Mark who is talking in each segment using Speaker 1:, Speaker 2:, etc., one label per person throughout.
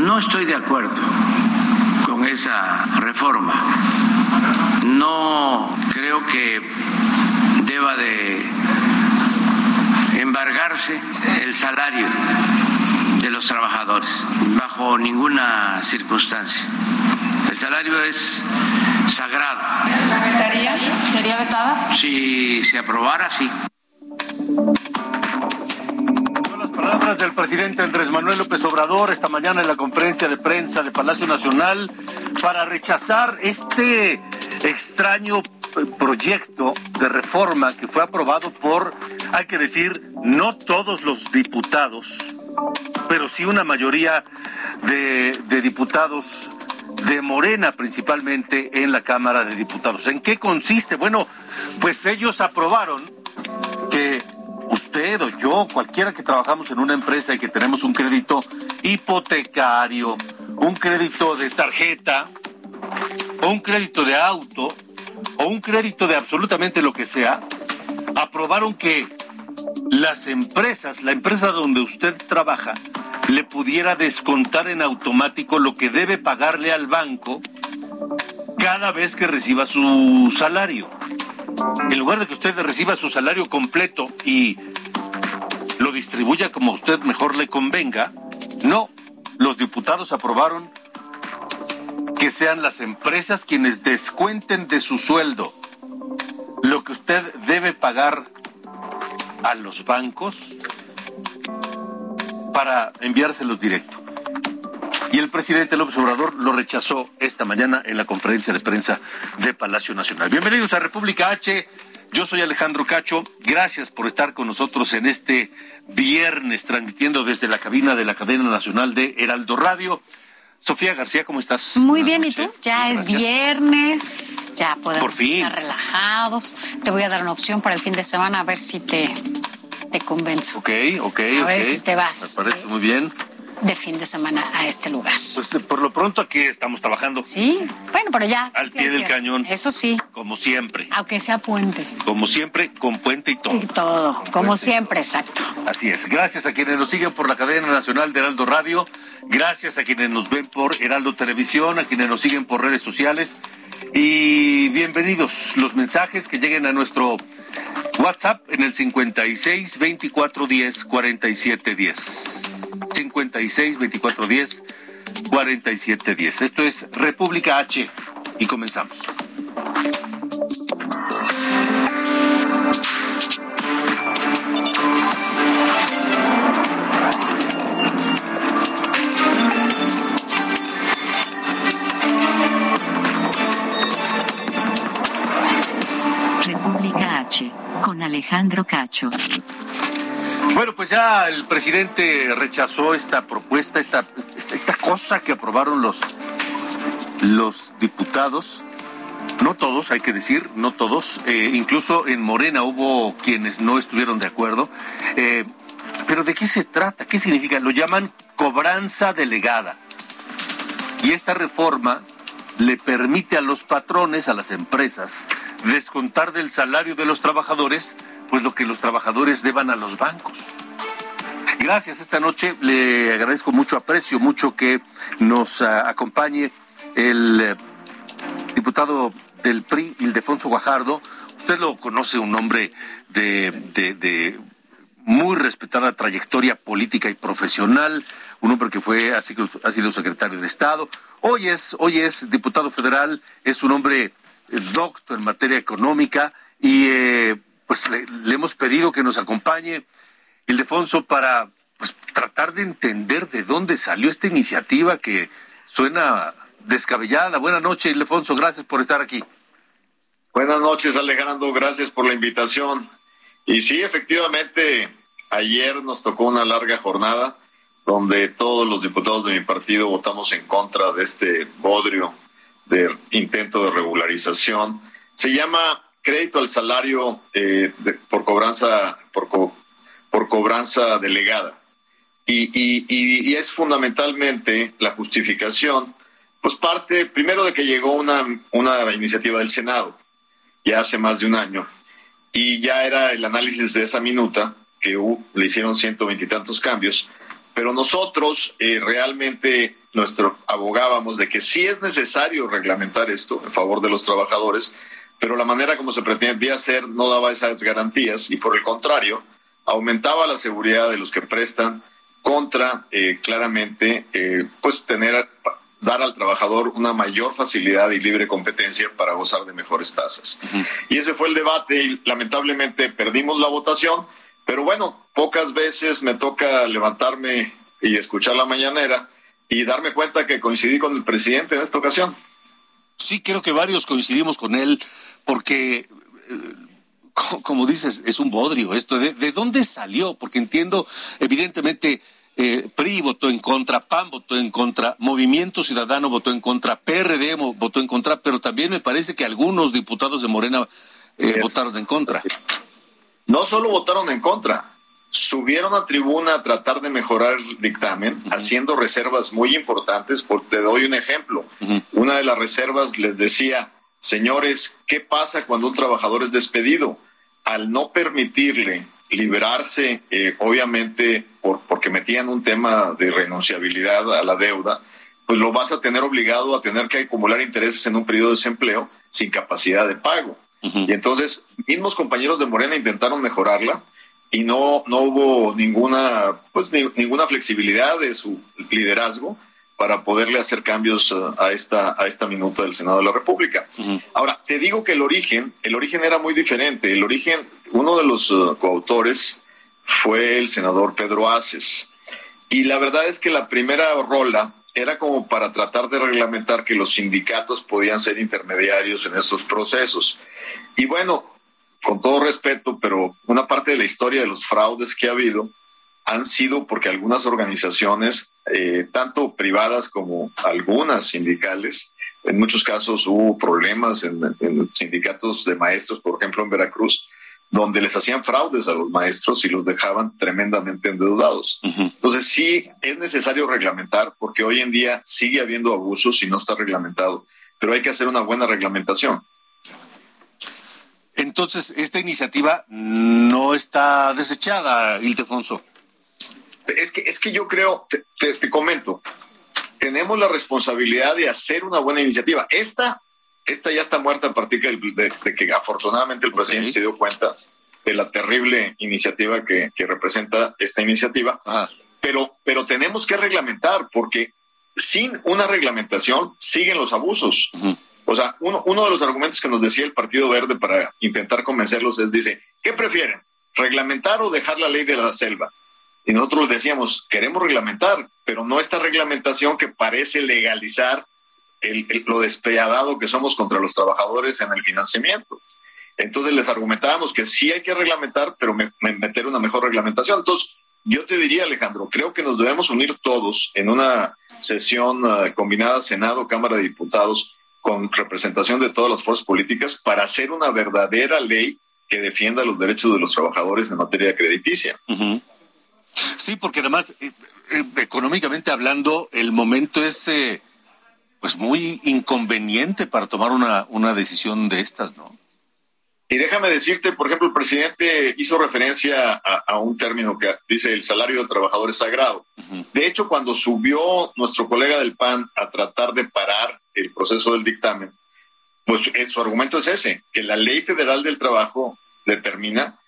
Speaker 1: No estoy de acuerdo con esa reforma. No creo que deba de embargarse el salario de los trabajadores bajo ninguna circunstancia. El salario es sagrado.
Speaker 2: ¿Sería vetada?
Speaker 1: Si se aprobara, sí.
Speaker 3: Palabras del presidente Andrés Manuel López Obrador esta mañana en la conferencia de prensa de Palacio Nacional para rechazar este extraño eh, proyecto de reforma que fue aprobado por, hay que decir, no todos los diputados, pero sí una mayoría de, de diputados de Morena principalmente en la Cámara de Diputados. ¿En qué consiste? Bueno, pues ellos aprobaron que usted o yo, cualquiera que trabajamos en una empresa y que tenemos un crédito hipotecario, un crédito de tarjeta, o un crédito de auto, o un crédito de absolutamente lo que sea, aprobaron que las empresas, la empresa donde usted trabaja, le pudiera descontar en automático lo que debe pagarle al banco cada vez que reciba su salario en lugar de que usted reciba su salario completo y lo distribuya como a usted mejor le convenga, no, los diputados aprobaron que sean las empresas quienes descuenten de su sueldo lo que usted debe pagar a los bancos para enviárselos directo. Y el presidente López Obrador lo rechazó esta mañana en la conferencia de prensa de Palacio Nacional. Bienvenidos a República H. Yo soy Alejandro Cacho. Gracias por estar con nosotros en este viernes, transmitiendo desde la cabina de la cadena nacional de Heraldo Radio. Sofía García, ¿cómo estás?
Speaker 2: Muy bien, ¿y tú? Ya es viernes, ya podemos estar relajados. Te voy a dar una opción para el fin de semana a ver si te, te convenzo.
Speaker 3: Ok, ok.
Speaker 2: A ver si te vas.
Speaker 3: Me parece muy bien
Speaker 2: de fin de semana a este lugar.
Speaker 3: Pues por lo pronto aquí estamos trabajando.
Speaker 2: Sí, bueno, pero ya.
Speaker 3: Al pie del cañón.
Speaker 2: Eso sí.
Speaker 3: Como siempre.
Speaker 2: Aunque sea puente.
Speaker 3: Como siempre, con puente y todo.
Speaker 2: Y todo, como siempre, exacto.
Speaker 3: Así es. Gracias a quienes nos siguen por la cadena nacional de Heraldo Radio. Gracias a quienes nos ven por Heraldo Televisión, a quienes nos siguen por redes sociales. Y bienvenidos los mensajes que lleguen a nuestro WhatsApp en el 56 24 10 47 10. 56 24 10 47 10. Esto es República H y comenzamos.
Speaker 4: República H con Alejandro Cacho.
Speaker 3: Bueno, pues ya el presidente rechazó esta propuesta, esta, esta cosa que aprobaron los, los diputados. No todos, hay que decir, no todos. Eh, incluso en Morena hubo quienes no estuvieron de acuerdo. Eh, pero ¿de qué se trata? ¿Qué significa? Lo llaman cobranza delegada. Y esta reforma le permite a los patrones, a las empresas, descontar del salario de los trabajadores pues lo que los trabajadores deban a los bancos. Gracias esta noche, le agradezco mucho, aprecio mucho que nos ah, acompañe el eh, diputado del PRI, Ildefonso Guajardo. Usted lo conoce, un hombre de, muy respetada trayectoria política y profesional, un hombre que fue, ha sido, secretario de Estado. Hoy es, hoy es diputado federal, es un hombre doctor en materia económica y eh, pues le, hemos pedido que nos acompañe Ildefonso para pues, tratar de entender de dónde salió esta iniciativa que suena
Speaker 5: descabellada. Buenas noches, Lefonso, gracias por estar aquí.
Speaker 6: Buenas noches, Alejandro, gracias por la invitación. Y sí, efectivamente, ayer nos tocó una larga jornada donde todos los diputados de mi partido votamos en contra de este bodrio de intento de regularización. Se llama crédito al salario eh, por cobranza por, por cobranza delegada. Y, es fundamentalmente la justificación, pues parte primero de que llegó una, una iniciativa del Senado ya hace más de un año y ya era el análisis de esa minuta que le hicieron ciento veintitantos cambios, pero nosotros eh, realmente nuestro abogábamos de que sí es necesario reglamentar esto en favor de los trabajadores, pero la manera como se pretendía hacer no daba esas garantías y por el contrario aumentaba la seguridad de los que prestan contra eh, claramente eh, pues tener dar al trabajador una mayor facilidad y libre competencia para gozar de mejores tasas. Y ese fue el debate y lamentablemente perdimos la votación, pero bueno, pocas veces me toca levantarme y escuchar la mañanera y darme cuenta que coincidí con el presidente en esta ocasión.
Speaker 5: Sí, creo que varios coincidimos con él porque... Eh, como dices, es un bodrio esto. ¿De, dónde salió? Porque entiendo, evidentemente, eh, PRI votó en contra, PAN votó en contra, Movimiento Ciudadano votó en contra, PRD votó en contra, pero también me parece que algunos diputados de Morena eh, votaron en contra.
Speaker 6: No solo votaron en contra, subieron a tribuna a tratar de mejorar el dictamen, haciendo reservas muy importantes. Porque te doy un ejemplo. Una de las reservas les decía, señores, ¿qué pasa cuando un trabajador es despedido? Al no permitirle liberarse, eh, obviamente, por, porque metían un tema de renunciabilidad a la deuda, pues lo vas a tener obligado a tener que acumular intereses en un periodo de desempleo sin capacidad de pago. Y entonces, mismos compañeros de Morena intentaron mejorarla y no, no hubo ninguna, pues, ninguna flexibilidad de su liderazgo para poderle hacer cambios uh, a esta, a esta minuta del Senado de la República. Ahora, te digo que el origen, el origen era muy diferente. El origen, uno de los uh, coautores fue el senador Pedro Aces. Y la verdad es que la primera rola era como para tratar de reglamentar que los sindicatos podían ser intermediarios en estos procesos. Y bueno, con todo respeto, pero una parte de la historia de los fraudes que ha habido han sido porque algunas organizaciones, eh, tanto privadas como algunas sindicales, en muchos casos hubo problemas en, sindicatos de maestros, por ejemplo en Veracruz, donde les hacían fraudes a los maestros y los dejaban tremendamente endeudados. Entonces sí es necesario reglamentar porque hoy en día sigue habiendo abusos y no está reglamentado, pero hay que hacer una buena reglamentación.
Speaker 5: Entonces, esta iniciativa no está desechada, Ildefonso.
Speaker 6: Es que, es que yo creo, te, comento, tenemos la responsabilidad de hacer una buena iniciativa. Esta, esta ya está muerta a partir de, que afortunadamente el presidente se dio cuenta de la terrible iniciativa que, representa esta iniciativa. Pero, pero tenemos que reglamentar porque sin una reglamentación siguen los abusos. O sea, uno, uno de los argumentos que nos decía el Partido Verde para intentar convencerlos es, dice, ¿qué prefieren? ¿Reglamentar o dejar la ley de la selva? Y nosotros decíamos, queremos reglamentar, pero no esta reglamentación que parece legalizar el, lo despiadado que somos contra los trabajadores en el financiamiento. Entonces les argumentábamos que sí hay que reglamentar, pero meter una mejor reglamentación. Entonces, yo te diría, Alejandro, creo que nos debemos unir todos en una sesión uh, combinada Senado, Cámara de Diputados, con representación de todas las fuerzas políticas para hacer una verdadera ley que defienda los derechos de los trabajadores en materia crediticia.
Speaker 5: Sí, porque además, eh, eh, económicamente hablando, el momento es eh, pues muy inconveniente para tomar una, una decisión de estas, ¿no?
Speaker 6: Y déjame decirte, por ejemplo, el presidente hizo referencia a, un término que dice el salario del trabajador es sagrado. De hecho, cuando subió nuestro colega del PAN a tratar de parar el proceso del dictamen, pues su argumento es ese, que la ley federal del trabajo determina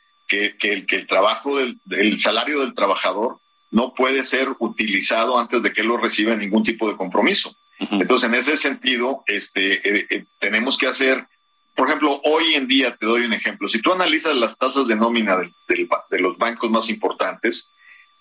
Speaker 6: que, el, que el trabajo del el salario del trabajador no puede ser utilizado antes de que él lo reciba ningún tipo de compromiso. Entonces, en ese sentido, este, eh, eh, tenemos que hacer, por ejemplo, hoy en día, te doy un ejemplo, si tú analizas las tasas de nómina de los bancos más importantes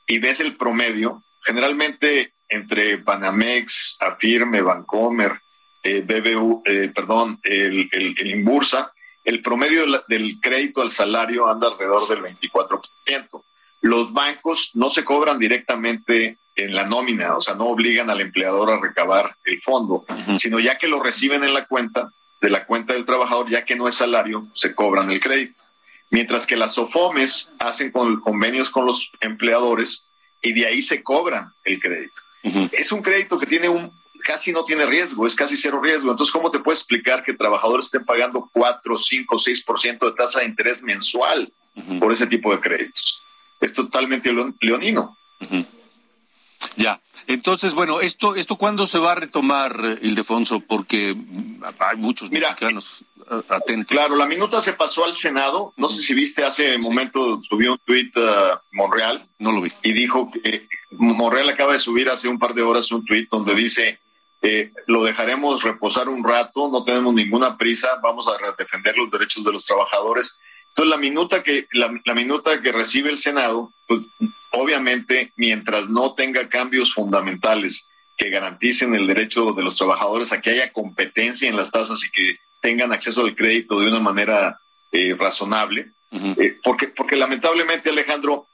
Speaker 6: y ves el promedio, generalmente entre Banamex, Afirme, Bancomer, eh, BBU, eh, perdón, el, el, el, Inbursa, el promedio del crédito al salario anda alrededor del 24%. Los bancos no se cobran directamente en la nómina, o sea, no obligan al empleador a recabar el fondo, sino ya que lo reciben en la cuenta, de la cuenta del trabajador, ya que no es salario, se cobran el crédito. Mientras que las SOFOMES hacen con, convenios con los empleadores y de ahí se cobran el crédito. Es un crédito que tiene un casi no tiene riesgo, es casi cero riesgo. Entonces, ¿cómo te puedes explicar que trabajadores estén pagando 4, 5, 6% de tasa de interés mensual por ese tipo de créditos? Es totalmente leonino.
Speaker 3: Ya. Entonces, bueno, esto, esto cuándo se va a retomar, Ildefonso, porque hay muchos mexicanos atentos.
Speaker 6: Claro, la minuta se pasó al Senado. No sé si viste hace un momento subió un tuit uh, Monreal.
Speaker 3: No lo vi.
Speaker 6: Y dijo que Monreal acaba de subir hace un par de horas un tuit donde dice eh, lo dejaremos reposar un rato, no tenemos ninguna prisa, vamos a defender los derechos de los trabajadores. Entonces la minuta que la, la minuta que recibe el Senado, pues obviamente mientras no tenga cambios fundamentales que garanticen el derecho de los trabajadores a que haya competencia en las tasas y que tengan acceso al crédito de una manera eh, razonable, eh, porque, porque lamentablemente Alejandro,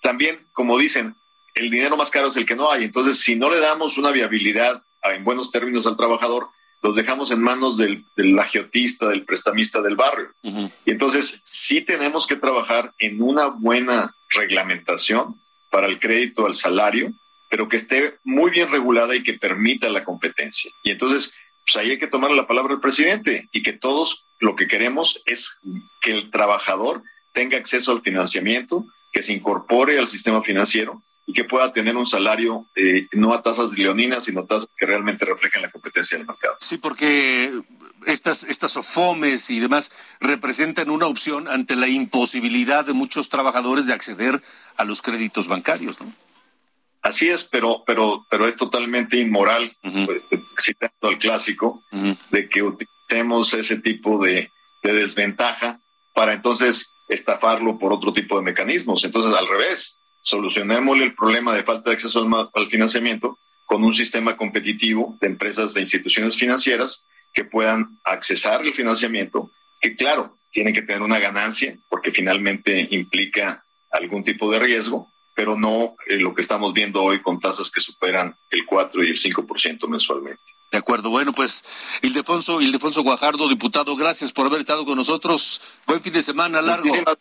Speaker 6: también como dicen, el dinero más caro es el que no hay, entonces si no le damos una viabilidad en buenos términos al trabajador, los dejamos en manos del, del agiotista, del prestamista del barrio. Y entonces sí tenemos que trabajar en una buena reglamentación para el crédito al salario, pero que esté muy bien regulada y que permita la competencia. Y entonces, pues ahí hay que tomar la palabra del presidente y que todos lo que queremos es que el trabajador tenga acceso al financiamiento, que se incorpore al sistema financiero y que pueda tener un salario eh, no a tasas leoninas, sino tasas que realmente reflejen la competencia del mercado.
Speaker 3: Sí, porque estas, estas OFOMES y demás representan una opción ante la imposibilidad de muchos trabajadores de acceder a los créditos bancarios, ¿no?
Speaker 6: Así es, pero, pero, pero es totalmente inmoral, pues, citando al clásico, de que utilicemos ese tipo de, de desventaja para entonces estafarlo por otro tipo de mecanismos. Entonces, al revés, solucionémosle el problema de falta de acceso al, financiamiento con un sistema competitivo de empresas e instituciones financieras que puedan accesar el financiamiento, que claro, tienen que tener una ganancia porque finalmente implica algún tipo de riesgo, pero no eh, lo que estamos viendo hoy con tasas que superan el 4 y el 5% mensualmente.
Speaker 3: De acuerdo. Bueno, pues Ildefonso, Ildefonso Guajardo, diputado, gracias por haber estado con nosotros. Buen fin de semana largo.
Speaker 6: Muchísimas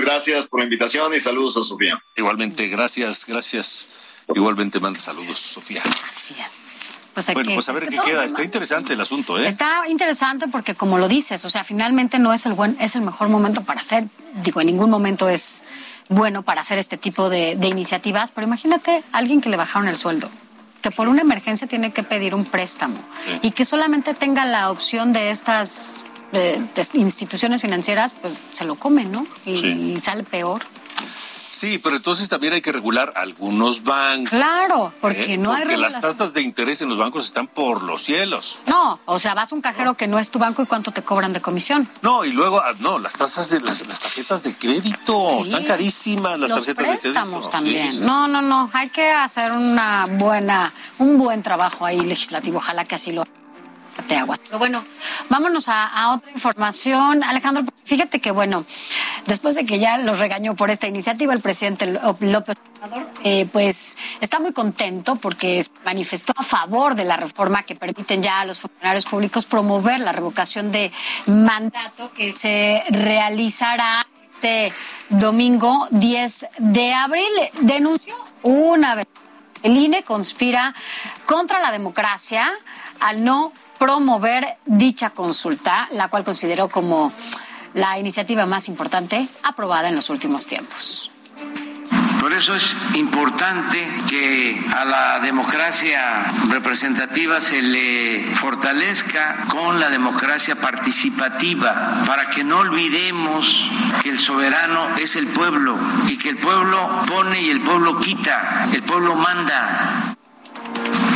Speaker 6: gracias por la invitación y saludos a Sofía.
Speaker 3: Igualmente, gracias, gracias. Igualmente manda saludos, Sofía.
Speaker 2: Gracias.
Speaker 3: Pues bueno, pues a ver qué queda. Está interesante el asunto, ¿eh?
Speaker 2: Está interesante porque, como lo dices, o sea, finalmente no es el buen, es el mejor momento para hacer. Digo, en ningún momento es bueno para hacer este tipo de, de iniciativas, pero imagínate alguien que le bajaron el sueldo que por una emergencia tiene que pedir un préstamo y que solamente tenga la opción de estas de, instituciones financieras, pues se lo comen, ¿no? Y, sale peor.
Speaker 3: Sí, pero entonces también hay que regular algunos bancos.
Speaker 2: Claro, porque ¿eh? no hay
Speaker 3: Porque las tasas de interés en los bancos están por los cielos.
Speaker 2: No, o sea, vas a un cajero que no es tu banco y cuánto te cobran de comisión.
Speaker 3: No, y luego, ah, no, las tasas de las, tarjetas de crédito, están carísimas las tarjetas de crédito.
Speaker 2: también. No, no, no, hay que hacer una buena, un buen trabajo ahí legislativo, ojalá que así lo Pero bueno, vámonos a, otra información. Alejandro, fíjate que bueno, después de que ya los regañó por esta iniciativa, el presidente López Obrador, eh, pues está muy contento porque manifestó a favor de la reforma que permiten ya a los funcionarios públicos promover la revocación de mandato que se realizará este domingo 10 de abril. Denunció una vez el INE conspira contra la democracia al no promover dicha consulta, la cual consideró como la iniciativa más importante aprobada en los últimos tiempos.
Speaker 1: Por eso es importante que a la democracia representativa se le fortalezca con la democracia participativa, para que no olvidemos que el soberano es el pueblo y que el pueblo pone y el pueblo quita, el pueblo manda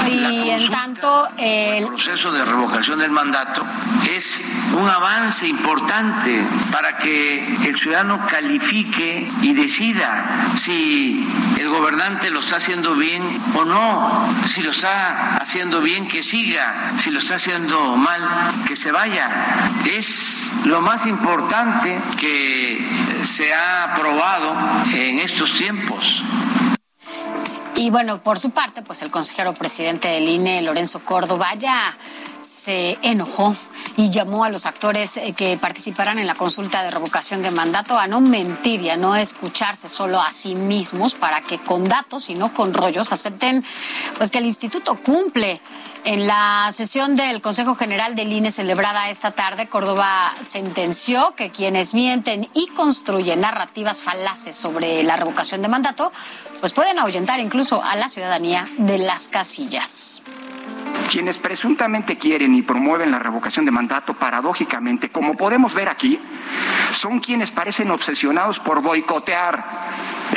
Speaker 2: Y en tanto,
Speaker 1: el proceso de revocación del mandato es un avance importante para que el ciudadano califique y decida si el gobernante lo está haciendo bien o no, si lo está haciendo bien que siga, si lo está haciendo mal que se vaya. Es lo más importante que se ha aprobado en estos tiempos.
Speaker 2: Y bueno, por su parte, pues el consejero presidente del INE, Lorenzo Córdoba, ya se enojó y llamó a los actores eh, que participarán en la consulta de revocación de mandato a no mentir y a no escucharse solo a sí mismos para que con datos y no con rollos acepten pues que el instituto cumple en la sesión del Consejo General del INE celebrada esta tarde, Córdoba sentenció que quienes mienten y construyen narrativas falaces sobre la revocación de mandato, pues pueden ahuyentar incluso a la ciudadanía de las casillas.
Speaker 7: Quienes presuntamente quieren y promueven la revocación de mandato, paradójicamente, como podemos ver aquí, son quienes parecen obsesionados por boicotear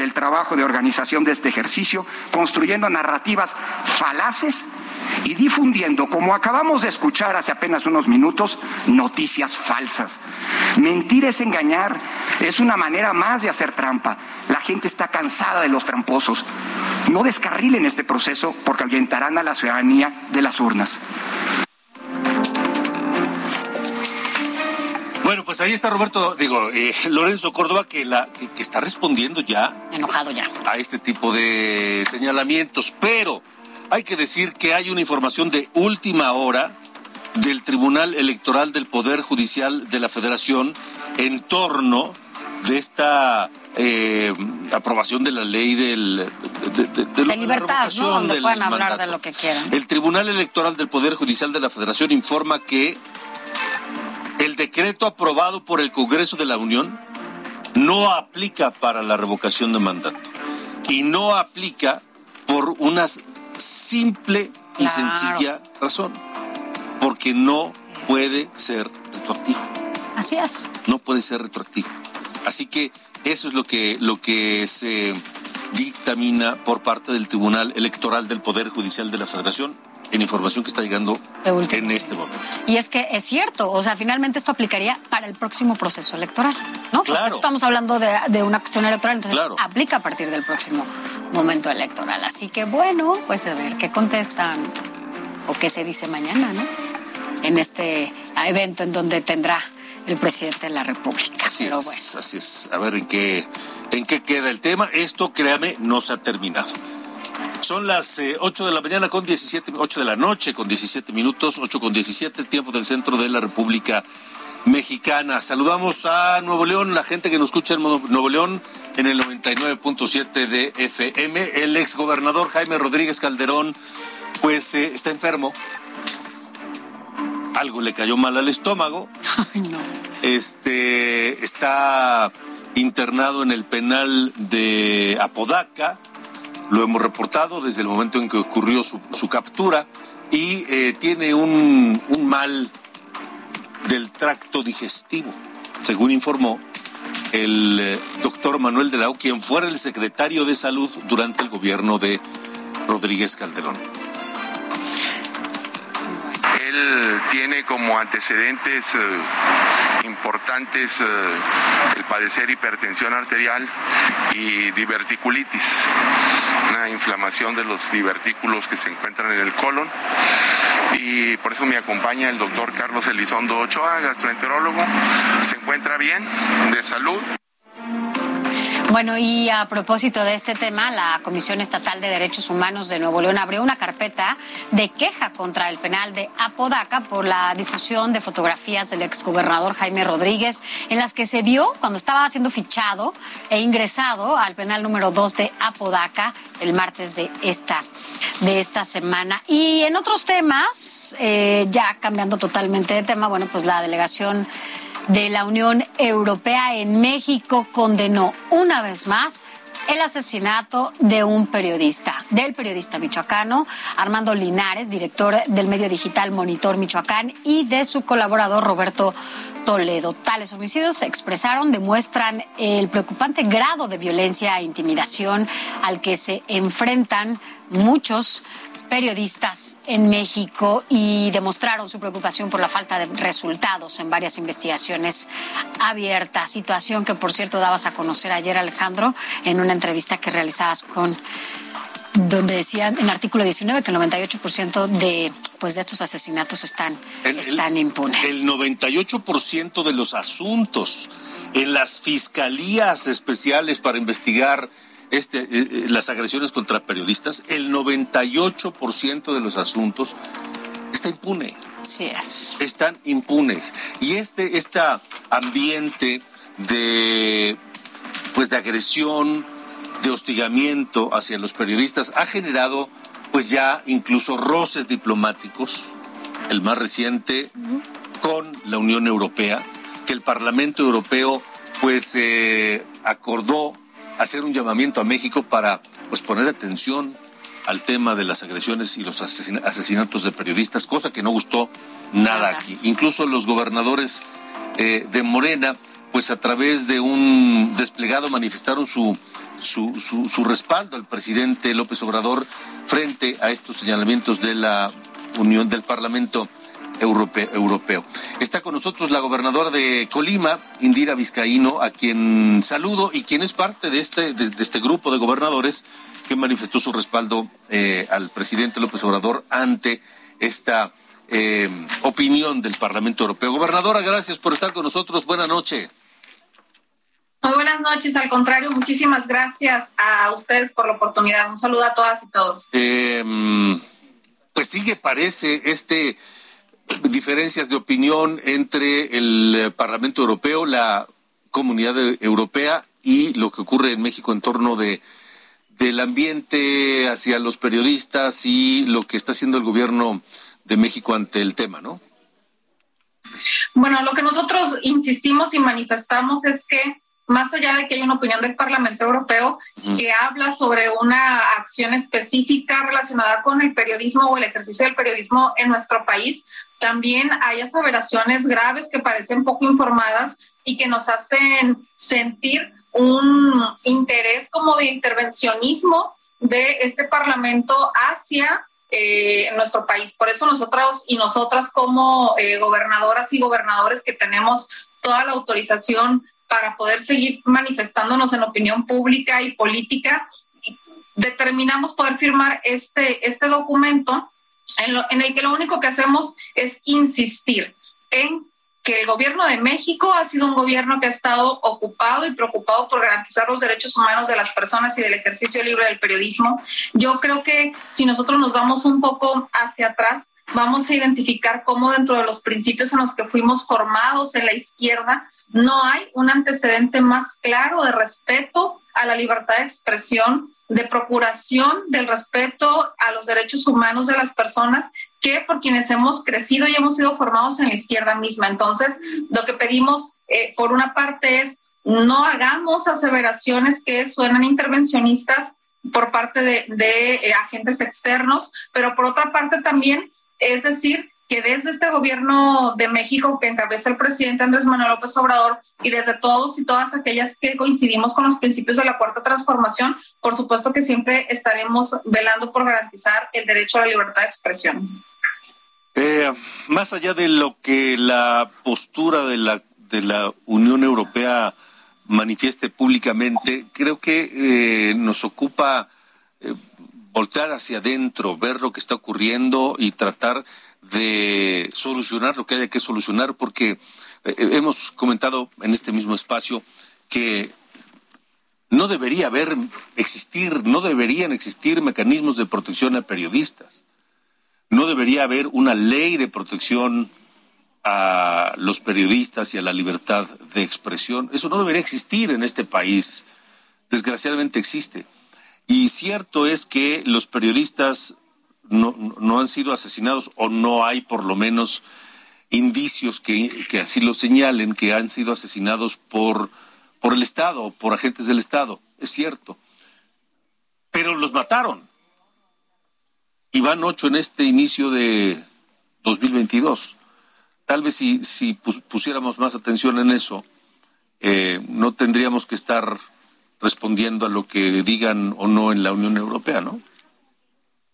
Speaker 7: el trabajo de organización de este ejercicio, construyendo narrativas falaces y difundiendo, como acabamos de escuchar hace apenas unos minutos, noticias falsas. Mentir es engañar, es una manera más de hacer trampa. La gente está cansada de los tramposos. No descarrilen este proceso porque ahuyentarán a la ciudadanía de las urnas.
Speaker 3: Bueno, pues ahí está Roberto, digo, eh, Lorenzo Córdoba, que, la, que está respondiendo ya.
Speaker 2: Enojado ya.
Speaker 3: A este tipo de señalamientos, pero hay que decir que hay una información de última hora del Tribunal Electoral del Poder Judicial de la Federación en torno de esta eh, aprobación de la ley del,
Speaker 2: de, de, libertad, ¿no? Donde puedan hablar de lo que quieran.
Speaker 3: El Tribunal Electoral del Poder Judicial de la Federación informa que el decreto aprobado por el Congreso de la Unión no aplica para la revocación de mandato y no aplica por unas simple y sencilla razón, porque no puede ser retroactivo.
Speaker 2: Así es.
Speaker 3: No puede ser retroactivo. Así que eso es lo que, lo que se dictamina por parte del Tribunal Electoral del Poder Judicial de la Federación en información que está llegando en este momento.
Speaker 2: Y es que es cierto, o sea, finalmente esto aplicaría para el próximo proceso electoral, ¿no? Claro. estamos hablando de, de, una cuestión electoral, entonces aplica a partir del próximo momento electoral. Así que bueno, pues a ver qué contestan o qué se dice mañana, ¿no? En este evento en donde tendrá el presidente de la República.
Speaker 3: Así es, así es. A ver en qué, en qué queda el tema. Esto, créame, no se ha terminado. Son las 8 eh, de la mañana con 17, 8 de la noche con 17 minutos, 8 con 17, tiempo del centro de la República Mexicana. Saludamos a Nuevo León, la gente que nos escucha en Nuevo León en el 99.7 de FM. El ex gobernador Jaime Rodríguez Calderón, pues eh, está enfermo. Algo le cayó mal al estómago.
Speaker 2: Ay, no.
Speaker 3: Este está internado en el penal de Apodaca. Lo hemos reportado desde el momento en que ocurrió su, captura y eh, tiene un, mal del tracto digestivo, según informó el eh, doctor Manuel de la quien fuera el secretario de salud durante el gobierno de Rodríguez Calderón.
Speaker 8: Él tiene como antecedentes eh, importantes el padecer hipertensión arterial y diverticulitis, inflamación de los divertículos que se encuentran en el colon. Y por eso me acompaña el doctor Carlos Elizondo Ochoa, gastroenterólogo. Se encuentra bien, de salud.
Speaker 2: Bueno, y a propósito de este tema, la Comisión Estatal de Derechos Humanos de Nuevo León abrió una carpeta de queja contra el penal de Apodaca por la difusión de fotografías del exgobernador Jaime Rodríguez, en las que se vio cuando estaba siendo fichado e ingresado al penal número 2 de Apodaca el martes de esta, de esta semana. Y en otros temas, eh, ya cambiando totalmente de tema, bueno, pues la delegación de la Unión Europea en México condenó una vez más el asesinato de un periodista, del periodista michoacano Armando Linares, director del medio digital Monitor Michoacán, y de su colaborador Roberto Toledo. Tales homicidios expresaron, demuestran el preocupante grado de violencia e intimidación al que se enfrentan muchos periodistas en México y demostraron su preocupación por la falta de resultados en varias investigaciones abiertas. Situación que, por cierto, dabas a conocer ayer, Alejandro, en una entrevista que realizabas con donde decían en el artículo 19 que el 98% de pues de estos asesinatos están, están impunes.
Speaker 3: El 98% de los asuntos en las fiscalías especiales para investigar este, eh, eh, las agresiones contra periodistas, el 98% de los asuntos está impune.
Speaker 2: Sí es.
Speaker 3: Están impunes. Y este, este ambiente de, pues de agresión, de hostigamiento hacia los periodistas ha generado pues ya incluso roces diplomáticos, el más reciente con la Unión Europea, que el Parlamento Europeo pues eh, acordó hacer un llamamiento a México para pues poner atención al tema de las agresiones y los asesinatos de periodistas, cosa que no gustó nada aquí. Incluso los gobernadores eh, de Morena, pues a través de un desplegado manifestaron su su, su, respaldo al presidente López Obrador frente a estos señalamientos de la Unión del Parlamento Europeo. Está con nosotros la gobernadora de Colima, Indira Vizcaíno, a quien saludo y quien es parte de este, de, este grupo de gobernadores que manifestó su respaldo eh, al presidente López Obrador ante esta eh, opinión del Parlamento Europeo. Gobernadora, gracias por estar con nosotros. Buenas noches.
Speaker 9: Muy buenas noches, al contrario, muchísimas gracias a ustedes por la oportunidad. Un saludo a todas y todos.
Speaker 3: Em, pues sigue, parece, este diferencias de opinión entre el Parlamento Europeo, la Comunidad Europea y lo que ocurre en México en torno de del ambiente hacia los periodistas y lo que está haciendo el gobierno de México ante el tema, ¿no?
Speaker 9: Bueno, lo que nosotros insistimos y manifestamos es que más allá de que hay una opinión del Parlamento Europeo que habla sobre una acción específica relacionada con el periodismo o el ejercicio del periodismo en nuestro país, también hay aseveraciones graves que parecen poco informadas y que nos hacen sentir un interés como de intervencionismo de este Parlamento hacia eh, nuestro país. Por eso nosotros y nosotras como eh, gobernadoras y gobernadores que tenemos toda la autorización para poder seguir manifestándonos en opinión pública y política, determinamos poder firmar este, este documento en, en el que lo único que hacemos es insistir en que el gobierno de México ha sido un gobierno que ha estado ocupado y preocupado por garantizar los derechos humanos de las personas y del ejercicio libre del periodismo. Yo creo que si nosotros nos vamos un poco hacia atrás, vamos a identificar cómo dentro de los principios en los que fuimos formados en la izquierda, no hay un antecedente más claro de respeto a la libertad de expresión, de procuración del respeto a los derechos humanos de las personas que por quienes hemos crecido y hemos sido formados en la izquierda misma. Entonces, lo que pedimos, eh, por una parte, es no hagamos aseveraciones que suenan intervencionistas por parte de, eh, agentes externos, pero por otra parte también, es decir, que desde este gobierno de México que encabeza el presidente Andrés Manuel López Obrador y desde todos y todas aquellas que coincidimos con los principios de la cuarta transformación, por supuesto que siempre estaremos velando por garantizar el derecho a la libertad de expresión.
Speaker 3: Eh, más allá de lo que la postura de la, de la Unión Europea manifieste públicamente, creo que eh, nos ocupa voltear hacia adentro, ver lo que está ocurriendo y tratar de solucionar lo que haya que solucionar, porque eh, hemos comentado en este mismo espacio que no debería haber existir, no deberían existir mecanismos de protección a periodistas. No debería haber una ley de protección a los periodistas y a la libertad de expresión. Eso no debería existir en este país. Desgraciadamente existe. Y cierto es que los periodistas no, no han sido asesinados o no hay por lo menos indicios que, que así lo señalen, que han sido asesinados por, por el Estado, por agentes del Estado. Es cierto. Pero los mataron. Y van ocho en este inicio de 2022. Tal vez si, si pusiéramos más atención en eso, eh, no tendríamos que estar respondiendo a lo que digan o no en la Unión Europea, ¿no?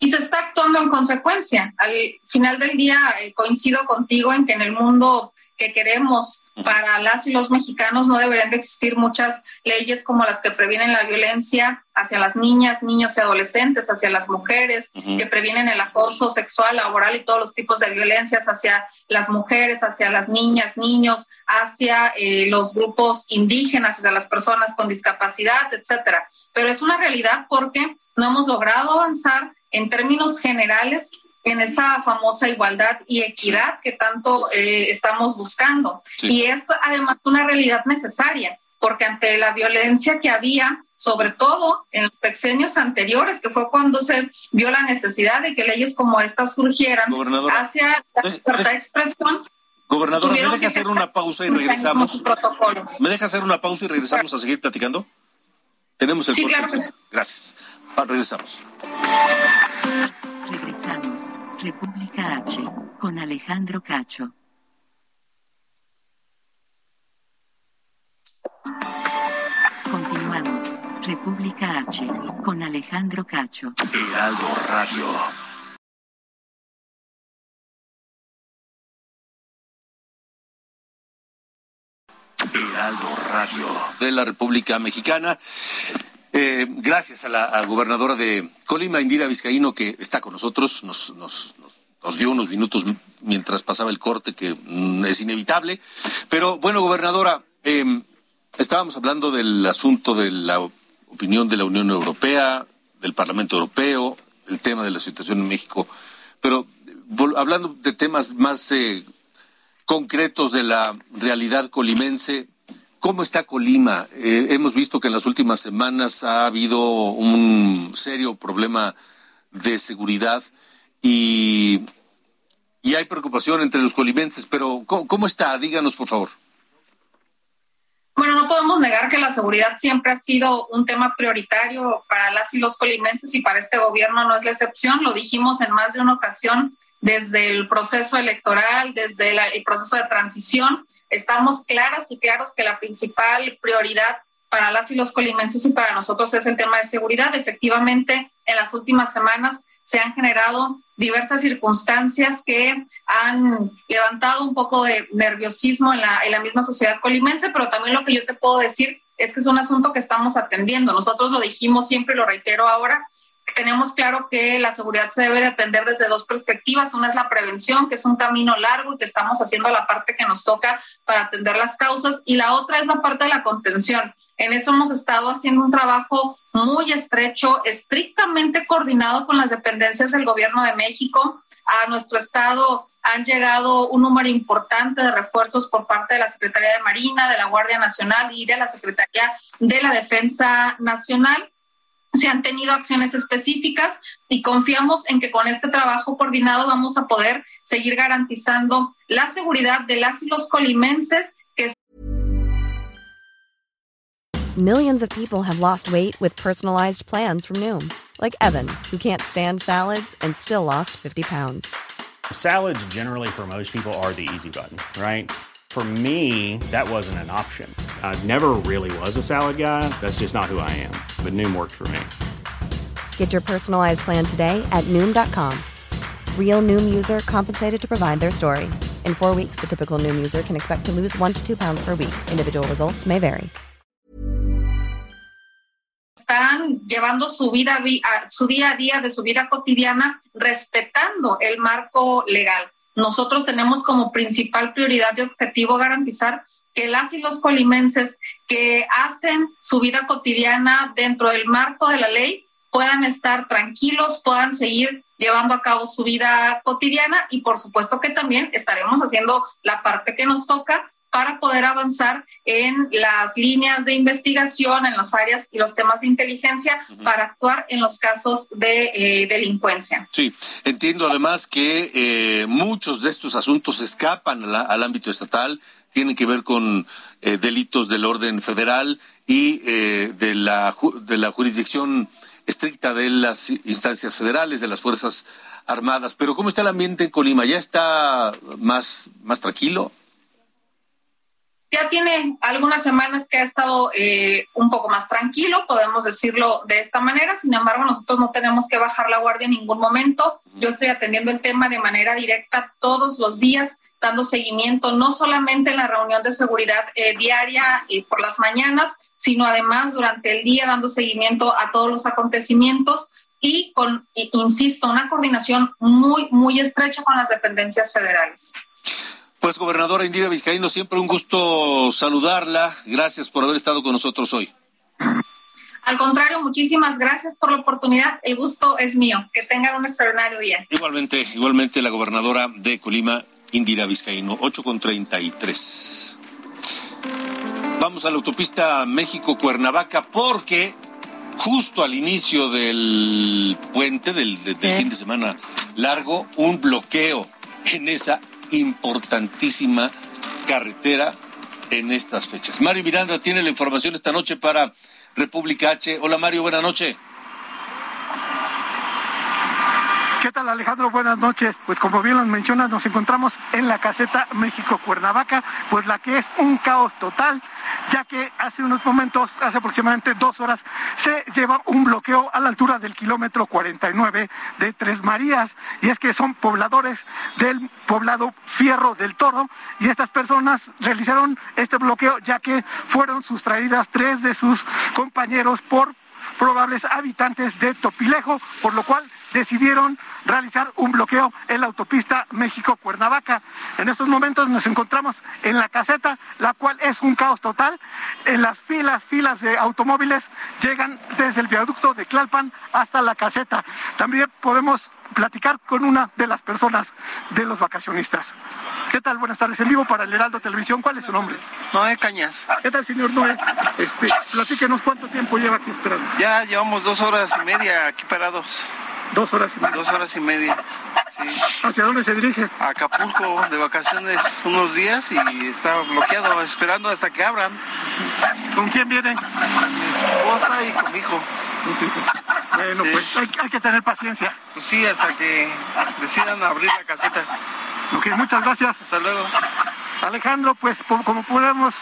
Speaker 9: y se está actuando en consecuencia. Al final del día eh, coincido contigo en que en el mundo que queremos para las y los mexicanos no deberían de existir muchas leyes como las que previenen la violencia hacia las niñas, niños y adolescentes, hacia las mujeres, que previenen el acoso sexual, laboral y todos los tipos de violencias hacia las mujeres, hacia las niñas, niños, hacia eh, los grupos indígenas, hacia las personas con discapacidad, etcétera. Pero es una realidad porque no hemos logrado avanzar en términos generales en esa famosa igualdad y equidad que tanto eh, estamos buscando. Y es además una realidad necesaria, porque ante la violencia que había, sobre todo en los sexenios anteriores, que fue cuando se vio la necesidad de que leyes como estas surgieran hacia la libertad de expresión.
Speaker 3: Gobernador, ¿me deja hacer una pausa y regresamos? ¿Me deja hacer una pausa y regresamos a seguir platicando? Tenemos el
Speaker 9: sí, claro
Speaker 3: Gracias. Ah,
Speaker 4: regresamos. República H, con Alejandro Cacho. Continuamos. República H, con Alejandro Cacho.
Speaker 10: Heraldo Radio. Heraldo Radio.
Speaker 3: De la República Mexicana. Eh, gracias a la gobernadora de Colima, Indira Vizcaíno, que está con nosotros, nos, nos, nos, dio unos minutos mientras pasaba el corte, que mm, es inevitable. Pero bueno, gobernadora, em, estábamos hablando del asunto de la opinión de la Unión Europea, del Parlamento Europeo, el tema de la situación en México, pero hablando de temas más eh, concretos de la realidad colimense, ¿Cómo está Colima? Eh, hemos visto que en las últimas semanas ha habido un serio problema de seguridad y, y hay preocupación entre los colimenses, pero ¿cómo, está? Díganos, por favor.
Speaker 9: Bueno, no podemos negar que la seguridad siempre ha sido un tema prioritario para las y los colimenses y para este gobierno no es la excepción. Lo dijimos en más de una ocasión desde el proceso electoral, desde el proceso de transición estamos claras y claros que la principal prioridad para las y los colimenses y para nosotros es el tema de seguridad. Efectivamente, en las últimas semanas se han generado diversas circunstancias que han levantado un poco de nerviosismo en la, en la misma sociedad colimense, pero también lo que yo te puedo decir es que es un asunto que estamos atendiendo. Nosotros lo dijimos siempre y lo reitero ahora, tenemos claro que la seguridad se debe de atender desde dos perspectivas. Una es la prevención, que es un camino largo y que estamos haciendo la parte que nos toca para atender las causas, y la otra es la parte de la contención. En eso hemos estado haciendo un trabajo muy estrecho, estrictamente coordinado con las dependencias del Gobierno de México. A nuestro estado han llegado un número importante de refuerzos por parte de la Secretaría de Marina, de la Guardia Nacional y de la Secretaría de la Defensa Nacional se han tenido acciones específicas y confiamos en que con este trabajo coordinado vamos a poder seguir garantizando la seguridad de las y los colimenses que
Speaker 11: Millions of people have lost weight with personalized plans from Noom, like Evan, who can't stand salads and still lost 50 pounds.
Speaker 12: Salads generally for most people are the easy button, right? For me, that wasn't an option. I never really was a salad guy. That's just not who I am. But Noom worked for me.
Speaker 11: Get your personalized plan today at Noom.com. Real Noom user compensated to provide their story. In four weeks, the typical Noom user can expect to lose one to two pounds per week. Individual results may vary.
Speaker 9: Están llevando su vida, su día a día de su vida cotidiana, respetando el marco legal. Nosotros tenemos como principal prioridad y objetivo garantizar que las y los colimenses que hacen su vida cotidiana dentro del marco de la ley puedan estar tranquilos, puedan seguir llevando a cabo su vida cotidiana y por supuesto que también estaremos haciendo la parte que nos toca para poder avanzar en las líneas de investigación, en las áreas y los temas de inteligencia, para actuar en los casos de eh, delincuencia.
Speaker 3: Sí, entiendo además que eh, muchos de estos asuntos escapan al ámbito estatal, tienen que ver con eh, delitos del orden federal y de, la, de la jurisdicción estricta de las instancias federales, de las Fuerzas Armadas. Pero ¿cómo está el ambiente en Colima? ¿Ya está más, más tranquilo?
Speaker 9: Ya tiene algunas semanas que ha estado eh, un poco más tranquilo, podemos decirlo de esta manera. Sin embargo, nosotros no tenemos que bajar la guardia en ningún momento. Yo estoy atendiendo el tema de manera directa todos los días, dando seguimiento no solamente en la reunión de seguridad eh, diaria y por las mañanas, sino además durante el día dando seguimiento a todos los acontecimientos y con, insisto, una coordinación muy, muy estrecha con las dependencias federales.
Speaker 3: Pues gobernadora Indira Vizcaíno, siempre un gusto saludarla. Gracias por haber estado con nosotros hoy.
Speaker 9: Al contrario, muchísimas gracias por la oportunidad. El gusto es mío. Que tengan un extraordinario día.
Speaker 3: Igualmente, igualmente la gobernadora de Colima, Indira Vizcaíno, 8 con 33. Vamos a la autopista México-Cuernavaca porque justo al inicio del puente, del, del fin de semana largo, un bloqueo en esa importantísima carretera en estas fechas. Mario Miranda tiene la información esta noche para República H. Hola Mario, buena noche.
Speaker 13: ¿Qué tal Alejandro? Buenas noches. Pues como bien lo mencionas, nos encontramos en la caseta México-Cuernavaca, pues la que es un caos total, ya que hace unos momentos, hace aproximadamente dos horas, se lleva un bloqueo a la altura del kilómetro 49 de Tres Marías. Y es que son pobladores del poblado Fierro del Toro y estas personas realizaron este bloqueo ya que fueron sustraídas tres de sus compañeros por probables habitantes de Topilejo, por lo cual decidieron realizar un bloqueo en la autopista México-Cuernavaca. En estos momentos nos encontramos en la caseta, la cual es un caos total. En las filas, filas de automóviles llegan desde el viaducto de Tlalpan hasta la caseta. También podemos platicar con una de las personas de los vacacionistas. ¿Qué tal? Buenas tardes. En vivo para el Heraldo Televisión. ¿Cuál es su nombre?
Speaker 14: Noé Cañas.
Speaker 13: ¿Qué tal, señor Noé? Este, platíquenos cuánto tiempo lleva aquí esperando.
Speaker 14: Ya llevamos dos horas y media aquí parados.
Speaker 13: Dos horas y media.
Speaker 14: Dos horas y media. Sí.
Speaker 13: ¿Hacia dónde se dirige?
Speaker 14: A Acapulco, de vacaciones unos días y está bloqueado, esperando hasta que abran.
Speaker 13: ¿Con quién viene?
Speaker 14: Con mi esposa y con mi hijo.
Speaker 13: Bueno,
Speaker 14: Sí.
Speaker 13: pues hay, hay que tener paciencia.
Speaker 14: Pues sí, hasta que decidan abrir la caseta.
Speaker 13: Ok, muchas gracias.
Speaker 14: Hasta luego.
Speaker 13: Alejandro, pues como podemos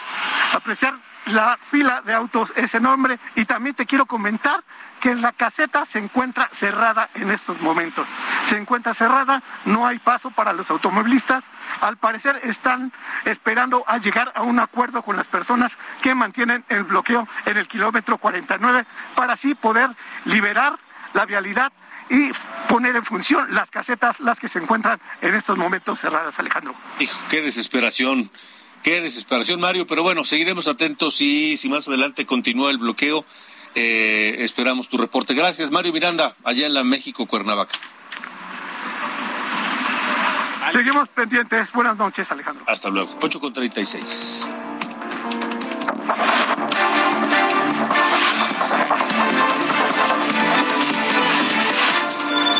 Speaker 13: apreciar, la fila de autos es enorme y también te quiero comentar que la caseta se encuentra cerrada en estos momentos. Se encuentra cerrada, no hay paso para los automovilistas. Al parecer están esperando a llegar a un acuerdo con las personas que mantienen el bloqueo en el kilómetro 49 para así poder liberar la vialidad y poner en función las casetas, las que se encuentran en estos momentos cerradas, Alejandro.
Speaker 3: Hijo, qué desesperación, qué desesperación, Mario. Pero bueno, seguiremos atentos y si más adelante continúa el bloqueo, eh, esperamos tu reporte. Gracias, Mario Miranda, allá en la México, Cuernavaca.
Speaker 13: Seguimos pendientes. Buenas noches, Alejandro.
Speaker 3: Hasta luego. 8 con 36.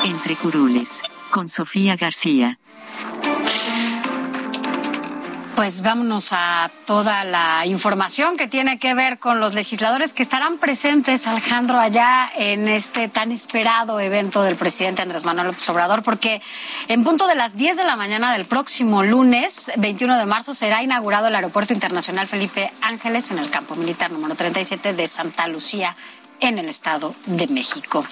Speaker 4: Entre curules, con Sofía García.
Speaker 2: Pues vámonos a toda la información que tiene que ver con los legisladores que estarán presentes, Alejandro, allá en este tan esperado evento del presidente Andrés Manuel López Obrador, porque en punto de las 10 de la mañana del próximo lunes, 21 de marzo, será inaugurado el Aeropuerto Internacional Felipe Ángeles en el campo militar número 37 de Santa Lucía en el Estado de México.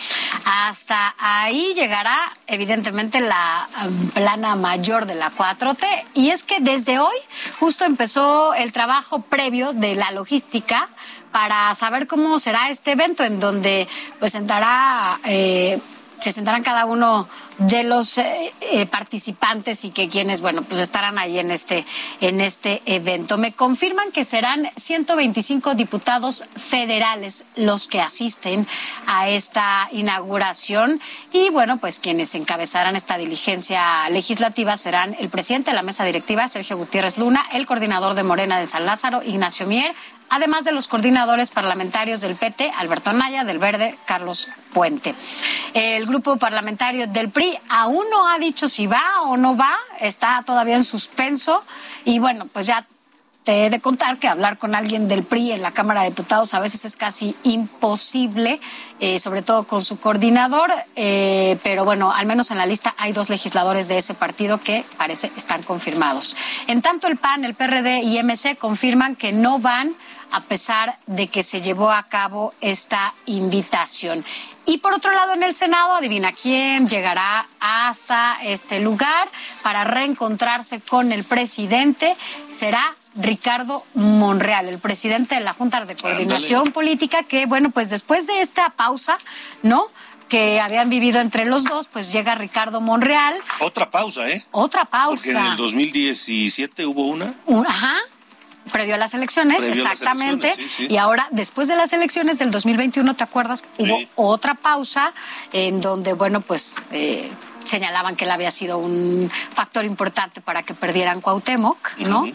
Speaker 2: Hasta ahí llegará evidentemente la um, plana mayor de la 4T y es que desde hoy justo empezó el trabajo previo de la logística para saber cómo será este evento en donde pues sentará eh, se sentarán cada uno de los eh, eh, participantes y que quienes, bueno, pues estarán ahí en este, en este evento. Me confirman que serán 125 diputados federales los que asisten a esta inauguración y, bueno, pues quienes encabezarán esta diligencia legislativa serán el presidente de la mesa directiva, Sergio Gutiérrez Luna, el coordinador de Morena de San Lázaro, Ignacio Mier, además de los coordinadores parlamentarios del PT, Alberto Naya, del Verde, Carlos Puente. El grupo parlamentario del PRI aún no ha dicho si va o no va, está todavía en suspenso y bueno, pues ya te he de contar que hablar con alguien del PRI en la Cámara de Diputados a veces es casi imposible, eh, sobre todo con su coordinador, eh, pero bueno, al menos en la lista hay dos legisladores de ese partido que parece están confirmados. En tanto, el PAN, el PRD y MC confirman que no van a pesar de que se llevó a cabo esta invitación. Y por otro lado, en el Senado, adivina quién llegará hasta este lugar para reencontrarse con el presidente. Será Ricardo Monreal, el presidente de la Junta de Coordinación Política, que bueno, pues después de esta pausa, ¿no? que habían vivido entre los dos, pues llega Ricardo Monreal.
Speaker 3: Otra pausa, ¿eh?
Speaker 2: Otra pausa.
Speaker 3: Porque en el 2017 hubo una.
Speaker 2: ajá. Previo a las elecciones, exactamente. Y ahora, después de las elecciones del 2021, ¿te acuerdas? Hubo otra pausa en donde, bueno, pues eh, señalaban que él había sido un factor importante para que perdieran Cuauhtémoc, ¿no?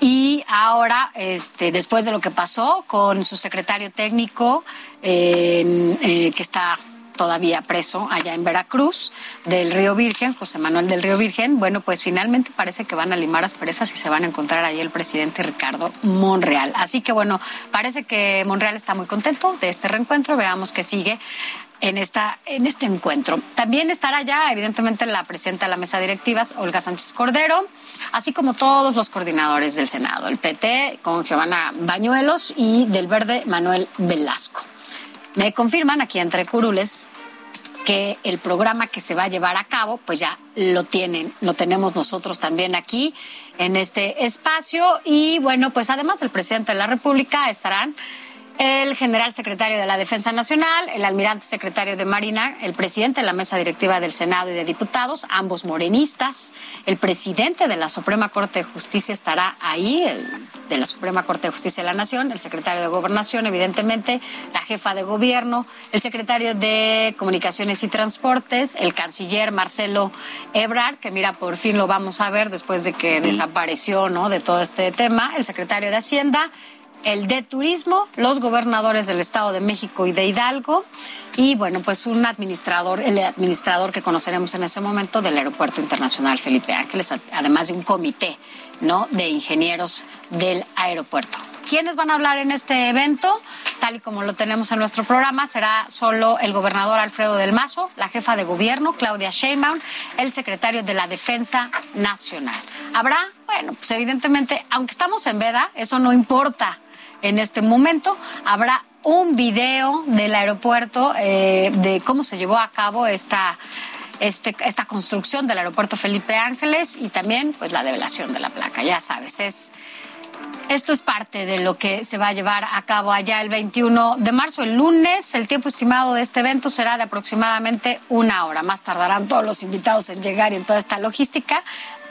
Speaker 2: Y ahora, este, después de lo que pasó con su secretario técnico, eh, que está todavía preso allá en Veracruz, del Río Virgen, José Manuel del Río Virgen. Bueno, pues finalmente parece que van a limar las presas y se van a encontrar ahí el presidente Ricardo Monreal. Así que bueno, parece que Monreal está muy contento de este reencuentro. Veamos qué sigue en, esta, en este encuentro. También estará ya, evidentemente, la presidenta de la mesa directiva, Olga Sánchez Cordero, así como todos los coordinadores del Senado, el PT con Giovanna Bañuelos y del Verde Manuel Velasco. Me confirman aquí entre curules que el programa que se va a llevar a cabo, pues ya lo tienen, lo tenemos nosotros también aquí en este espacio. Y bueno, pues además el presidente de la República estarán el general secretario de la Defensa Nacional, el almirante secretario de Marina, el presidente de la mesa directiva del Senado y de Diputados, ambos morenistas, el presidente de la Suprema Corte de Justicia estará ahí, el de la Suprema Corte de Justicia de la Nación, el secretario de Gobernación, evidentemente, la jefa de gobierno, el secretario de Comunicaciones y Transportes, el canciller Marcelo Ebrard, que mira, por fin lo vamos a ver después de que desapareció, ¿no? De todo este tema, el secretario de Hacienda, el de Turismo, los gobernadores del Estado de México y de Hidalgo y bueno, pues un administrador, el administrador que conoceremos en ese momento del Aeropuerto Internacional Felipe Ángeles, además de un comité, ¿no? de ingenieros del aeropuerto. ¿Quiénes van a hablar en este evento? Tal y como lo tenemos en nuestro programa, será solo el gobernador Alfredo del Mazo, la jefa de gobierno Claudia Sheinbaum, el secretario de la Defensa Nacional. Habrá, bueno, pues evidentemente, aunque estamos en veda, eso no importa en este momento. Habrá un video del aeropuerto eh, de cómo se llevó a cabo esta, este, esta construcción del aeropuerto Felipe Ángeles y también pues la develación de la placa. Ya sabes, es esto es parte de lo que se va a llevar a cabo allá el 21 de marzo, el lunes. El tiempo estimado de este evento será de aproximadamente una hora. Más tardarán todos los invitados en llegar y en toda esta logística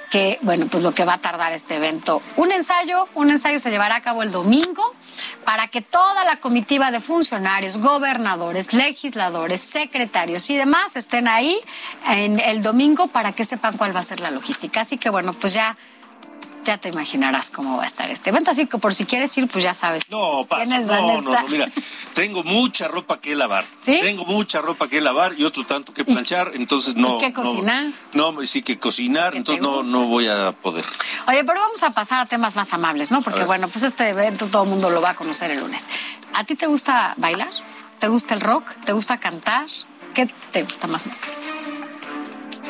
Speaker 2: que, bueno, pues lo que va a tardar este evento. Un ensayo, un ensayo se llevará a cabo el domingo para que toda la comitiva de funcionarios, gobernadores, legisladores, secretarios y demás estén ahí en el domingo para que sepan cuál va a ser la logística. Así que, bueno, pues ya ya te imaginarás cómo va a estar este evento. Así que por si quieres ir, pues ya sabes.
Speaker 3: No, pasa, no, no, no, mira, tengo mucha ropa que lavar. ¿Sí? Tengo mucha ropa que lavar y otro tanto que planchar, entonces no.
Speaker 2: ¿Y que cocinar?
Speaker 3: No, sí que cocinar, entonces no, no voy a poder.
Speaker 2: Oye, pero vamos a pasar a temas más amables, ¿no? Porque bueno, pues este evento todo el mundo lo va a conocer el lunes. ¿A ti te gusta bailar? ¿Te gusta el rock? ¿Te gusta cantar? ¿Qué te gusta más?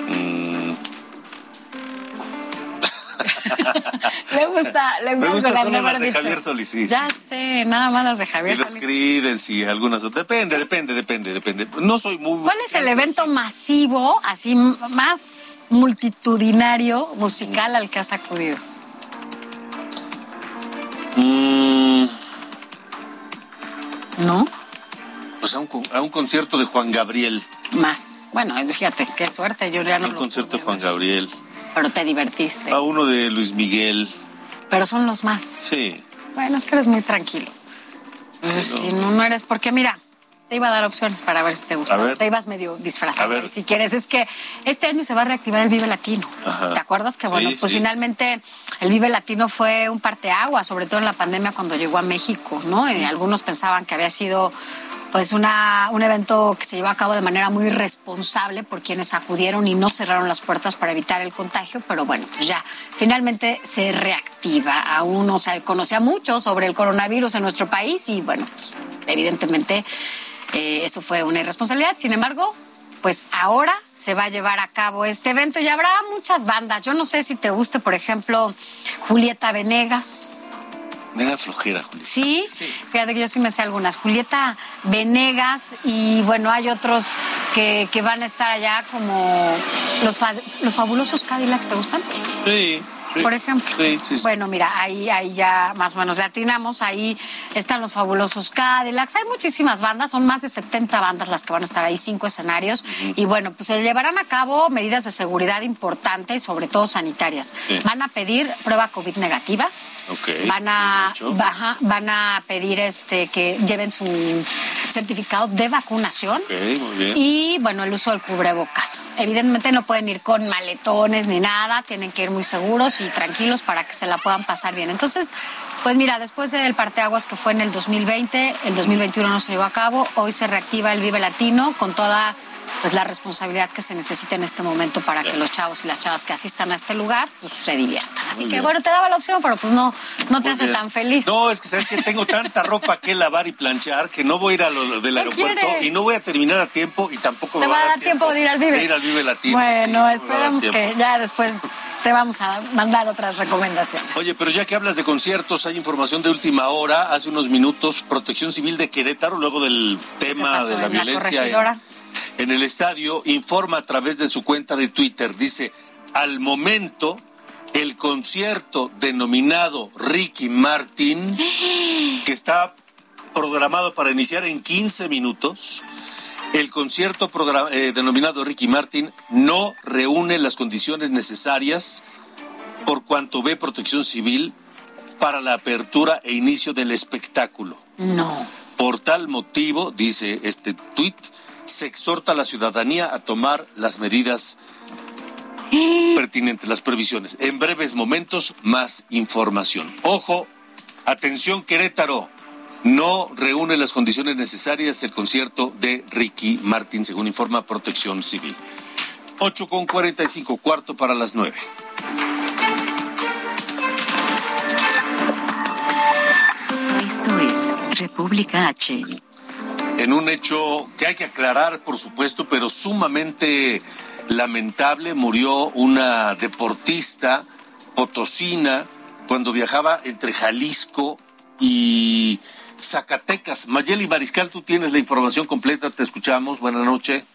Speaker 3: Mm.
Speaker 2: le gusta, le gusta,
Speaker 3: gustan
Speaker 2: la
Speaker 3: las de Javier Solís. sí,
Speaker 2: Ya
Speaker 3: sí.
Speaker 2: sé, nada más las de Javier
Speaker 3: Y las
Speaker 2: Solís.
Speaker 3: Creedence y algunas otras. Depende, depende, depende, depende. No soy muy...
Speaker 2: ¿Cuál es el evento masivo, así más multitudinario musical al que has acudido?
Speaker 3: Mm,
Speaker 2: ¿No?
Speaker 3: pues a un, a un concierto de Juan Gabriel.
Speaker 2: Más. Bueno, fíjate, qué suerte, yo ya no
Speaker 3: Un
Speaker 2: lo
Speaker 3: concierto de Juan Gabriel.
Speaker 2: Pero te divertiste.
Speaker 3: A uno de Luis Miguel.
Speaker 2: Pero son los más.
Speaker 3: Sí.
Speaker 2: Bueno, es que eres muy tranquilo. Si no, no eres, porque mira, te iba a dar opciones para ver si te gusta. Te ibas medio disfrazado.
Speaker 3: A ver.
Speaker 2: y Si quieres, es que este año se va a reactivar el Vive Latino.
Speaker 3: Ajá.
Speaker 2: ¿Te acuerdas que,
Speaker 3: Sí,
Speaker 2: bueno, pues
Speaker 3: sí.
Speaker 2: finalmente el Vive Latino fue un parteagua, sobre todo en la pandemia cuando llegó a México, ¿no? Y algunos pensaban que había sido pues una, un evento que se llevó a cabo de manera muy responsable por quienes acudieron y no cerraron las puertas para evitar el contagio, pero bueno, pues ya finalmente se reactiva. Aún no se conocía mucho sobre el coronavirus en nuestro país y bueno, pues, evidentemente eh, eso fue una irresponsabilidad. Sin embargo, pues ahora se va a llevar a cabo este evento y habrá muchas bandas. Yo no sé si te guste, por ejemplo, Julieta Venegas.
Speaker 3: Me da flojera, Julieta.
Speaker 2: ¿Sí? Fíjate que yo sí me sé algunas. Julieta Venegas y bueno, hay otros que, que van a estar allá como los, fa- los fabulosos Cadillacs, ¿te gustan?
Speaker 3: Sí. sí.
Speaker 2: Por ejemplo.
Speaker 3: Sí, sí, sí.
Speaker 2: Bueno, mira, ahí, ahí ya más o menos le atinamos. Ahí están los fabulosos Cadillacs. Hay muchísimas bandas, son más de 70 bandas las que van a estar ahí, cinco escenarios. Y bueno, pues se llevarán a cabo medidas de seguridad importantes, sobre todo sanitarias.
Speaker 3: Sí.
Speaker 2: Van a pedir prueba COVID negativa. Van a, baja- van a pedir este que lleven su certificado de vacunación.
Speaker 3: Ok, muy bien.
Speaker 2: Y bueno, el uso del cubrebocas. Evidentemente no pueden ir con maletones ni nada, tienen que ir muy seguros y tranquilos para que se la puedan pasar bien. Entonces, pues mira, después del parteaguas que fue en el 2020, el 2021 no se llevó a cabo, hoy se reactiva el Vive Latino con toda pues la responsabilidad que se necesita en este momento para que los chavos y las chavas que asistan a este lugar pues se diviertan. Así
Speaker 3: Muy
Speaker 2: que
Speaker 3: bien.
Speaker 2: bueno, te daba la opción, pero pues no, no te
Speaker 3: Muy
Speaker 2: hace
Speaker 3: bien.
Speaker 2: tan feliz.
Speaker 3: No, es que sabes que tengo tanta ropa que lavar y planchar que no voy a ir a lo del aeropuerto y no voy a terminar a tiempo y tampoco
Speaker 2: Te
Speaker 3: me
Speaker 2: va a dar tiempo de ir al Vive.
Speaker 3: de ir al Vive Latino.
Speaker 2: Bueno,
Speaker 3: va tiempo.
Speaker 2: que ya después te vamos a mandar otras recomendaciones.
Speaker 3: Oye, pero ya que hablas de conciertos, hay información de última hora. Hace unos minutos, Protección Civil de Querétaro, luego del tema de la
Speaker 2: la
Speaker 3: violencia en? En el estadio, informa a través de su cuenta de Twitter. Dice, al momento, el concierto denominado Ricky Martin, que está programado para iniciar en 15 minutos, el concierto eh, denominado Ricky Martin no reúne las condiciones necesarias por cuanto ve protección civil para la apertura e inicio del espectáculo.
Speaker 2: No.
Speaker 3: Por tal motivo, dice este tuit, se exhorta a la ciudadanía a tomar las medidas pertinentes, las previsiones. En breves momentos, más información. Ojo, atención Querétaro, no reúne las condiciones necesarias el concierto de Ricky Martin, según informa Protección Civil. 8 con 45, cuarto para las 9.
Speaker 4: Esto es República H.
Speaker 3: en un hecho que hay que aclarar, por supuesto, pero sumamente lamentable. Murió una deportista potosina cuando viajaba entre Jalisco y Zacatecas. Mayeli Mariscal, tú tienes la información completa, te escuchamos. Buenas noches.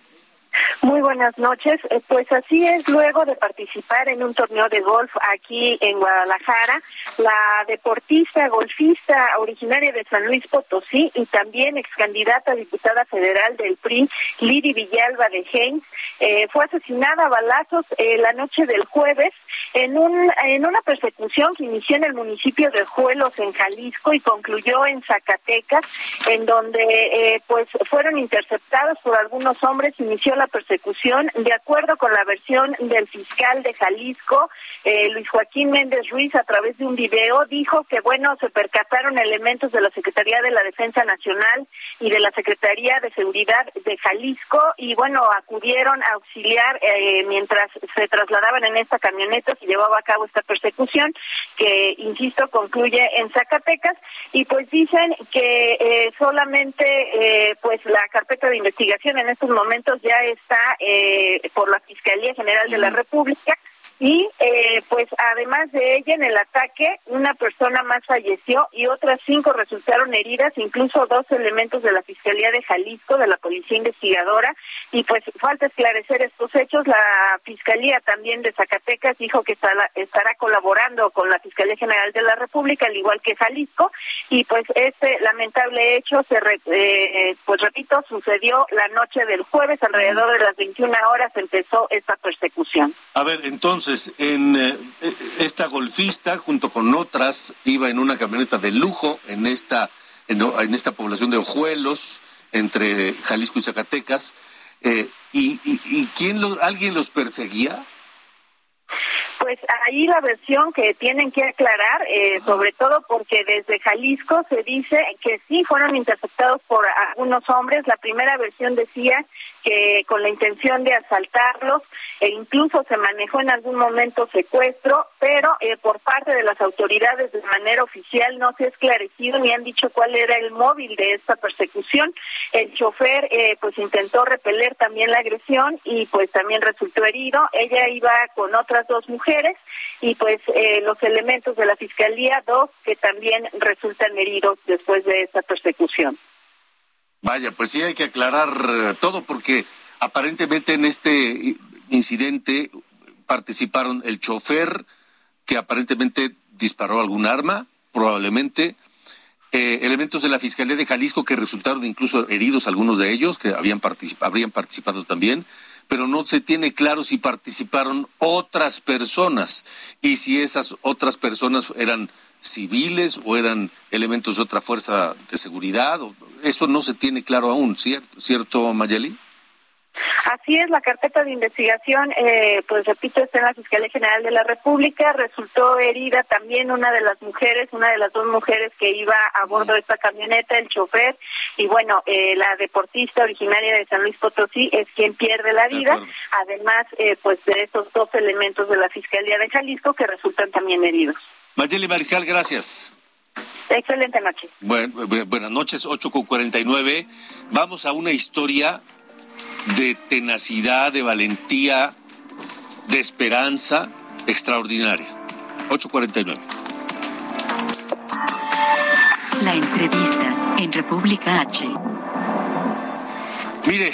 Speaker 15: Muy buenas noches. Eh, Pues así es, luego de participar en un torneo de golf aquí en Guadalajara, la deportista golfista originaria de San Luis Potosí y también ex candidata a diputada federal del PRI, Liri Villalba de Heinz, eh, fue asesinada a balazos eh, la noche del jueves en, un, en una persecución que inició en el municipio de Juelos, en Jalisco, y concluyó en Zacatecas, en donde eh, pues fueron interceptados por algunos hombres, inició la persecución. De acuerdo con la versión del fiscal de Jalisco, eh, Luis Joaquín Méndez Ruiz, a través de un video, dijo que, bueno, se percataron elementos de la Secretaría de la Defensa Nacional y de la Secretaría de Seguridad de Jalisco, y bueno, acudieron a auxiliar eh, mientras se trasladaban en esta camioneta, se llevaba a cabo esta persecución, que, insisto, concluye en Zacatecas, y pues dicen que eh, solamente eh, pues la carpeta de investigación en estos momentos ya está eh, por la Fiscalía General de la República y eh, pues además de ella en el ataque una persona más falleció y otras cinco resultaron heridas, incluso dos elementos de la Fiscalía de Jalisco, de la Policía Investigadora y pues falta esclarecer estos hechos. La Fiscalía también de Zacatecas dijo que estará, estará colaborando con la Fiscalía General de la República, al igual que Jalisco y pues este lamentable hecho se re- eh, pues repito sucedió la noche del jueves alrededor de las 21 horas empezó esta persecución.
Speaker 3: A ver, entonces, en eh, eh, esta golfista, junto con otras, iba en una camioneta de lujo en esta, en, esta población de Ojuelos, entre Jalisco y Zacatecas. eh, y, y quién los, ¿Alguien los perseguía?
Speaker 15: Pues ahí la versión que tienen que aclarar, eh, sobre todo porque desde Jalisco se dice que sí fueron interceptados por algunos hombres. La primera versión decía que con la intención de asaltarlos e incluso se manejó en algún momento secuestro, pero eh, por parte de las autoridades de manera oficial no se ha esclarecido ni han dicho cuál era el móvil de esta persecución. El chofer eh, pues intentó repeler también la agresión y pues también resultó herido. Ella iba con otras dos mujeres y pues eh, los elementos de la fiscalía, dos que también resultan heridos después de esta persecución.
Speaker 3: Vaya, pues sí hay que aclarar eh, todo porque aparentemente en este incidente participaron el chofer que aparentemente disparó algún arma, probablemente, eh, elementos de la Fiscalía de Jalisco que resultaron incluso heridos algunos de ellos, que habían habrían participado también, pero no se tiene claro si participaron otras personas y si esas otras personas eran civiles o eran elementos de otra fuerza de seguridad. Eso no se tiene claro aún, ¿cierto, ¿cierto?
Speaker 15: Así es, la carpeta de investigación, eh, pues repito, está en la Fiscalía General de la República. Resultó herida también una de las mujeres, una de las dos mujeres que iba a bordo de esta camioneta, el chofer, y bueno, eh, la deportista originaria de San Luis Potosí es quien pierde la vida, además, eh, pues de esos dos elementos de la Fiscalía de Jalisco que resultan también heridos.
Speaker 3: Mayeli Mariscal, gracias.
Speaker 15: Excelente noche.
Speaker 3: buenas noches, 8 con 49. Vamos a una historia de tenacidad, de valentía, de esperanza extraordinaria. 849.
Speaker 4: La entrevista en República H.
Speaker 3: Mire,